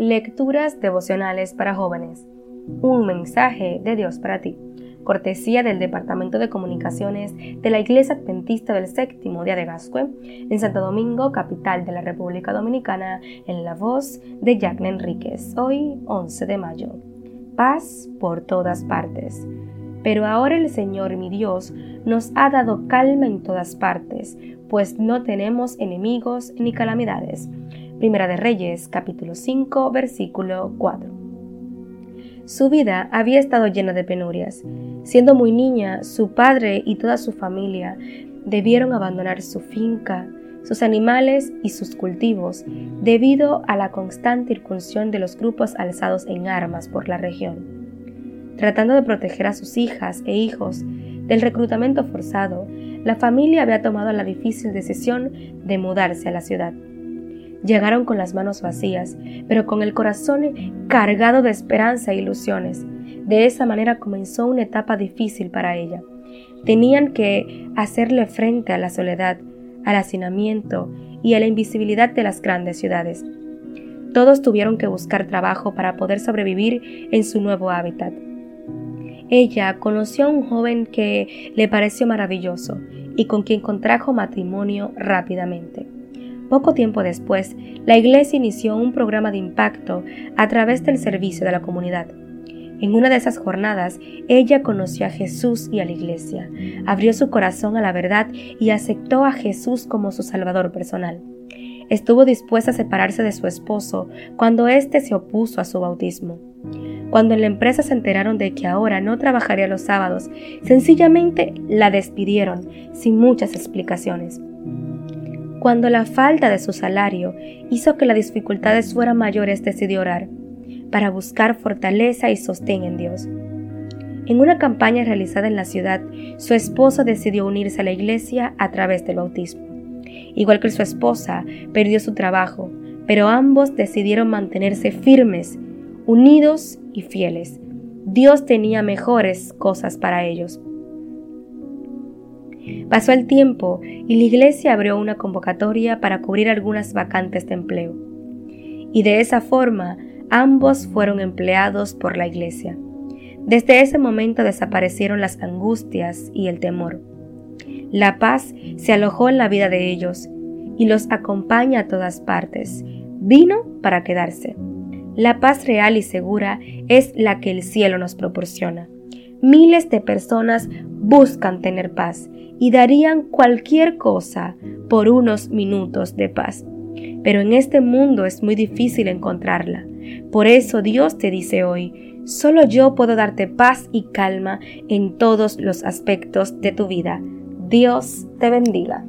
Lecturas devocionales para jóvenes. Un mensaje de Dios para ti. Cortesía del Departamento de Comunicaciones de la Iglesia Adventista del Séptimo Día de Gascue, en Santo Domingo, capital de la República Dominicana, en la voz de Jacqueline Enríquez. Hoy, 11 de mayo. Paz por todas partes. Pero ahora el Señor mi Dios nos ha dado calma en todas partes, pues no tenemos enemigos ni calamidades Primera de Reyes, capítulo 5, versículo 4. Su vida había estado llena de penurias. Siendo muy niña, su padre y toda su familia debieron abandonar su finca, sus animales y sus cultivos debido a la constante incursión de los grupos alzados en armas por la región. Tratando de proteger a sus hijas e hijos del reclutamiento forzado, la familia había tomado la difícil decisión de mudarse a la ciudad. Llegaron con las manos vacías, pero con el corazón cargado de esperanza e ilusiones. De esa manera comenzó una etapa difícil para ella. Tenían que hacerle frente a la soledad, al hacinamiento y a la invisibilidad de las grandes ciudades. Todos tuvieron que buscar trabajo para poder sobrevivir en su nuevo hábitat. Ella conoció a un joven que le pareció maravilloso y con quien contrajo matrimonio rápidamente. Poco tiempo después, la iglesia inició un programa de impacto a través del servicio de la comunidad. En una de esas jornadas, ella conoció a Jesús y a la iglesia, abrió su corazón a la verdad y aceptó a Jesús como su Salvador personal. Estuvo dispuesta a separarse de su esposo cuando éste se opuso a su bautismo. Cuando en la empresa se enteraron de que ahora no trabajaría los sábados, sencillamente la despidieron sin muchas explicaciones cuando la falta de su salario hizo que las dificultades fueran mayores, decidió orar para buscar fortaleza y sostén en Dios. En una campaña realizada en la ciudad, su esposo decidió unirse a la iglesia a través del bautismo. Igual que su esposa, perdió su trabajo, pero ambos decidieron mantenerse firmes, unidos y fieles. Dios tenía mejores cosas para ellos. Pasó el tiempo y la iglesia abrió una convocatoria para cubrir algunas vacantes de empleo. Y de esa forma ambos fueron empleados por la iglesia. Desde ese momento desaparecieron las angustias y el temor. La paz se alojó en la vida de ellos y los acompaña a todas partes. Vino para quedarse. La paz real y segura es la que el cielo nos proporciona. Miles de personas buscan tener paz y darían cualquier cosa por unos minutos de paz. Pero en este mundo es muy difícil encontrarla. Por eso Dios te dice hoy, solo yo puedo darte paz y calma en todos los aspectos de tu vida. Dios te bendiga.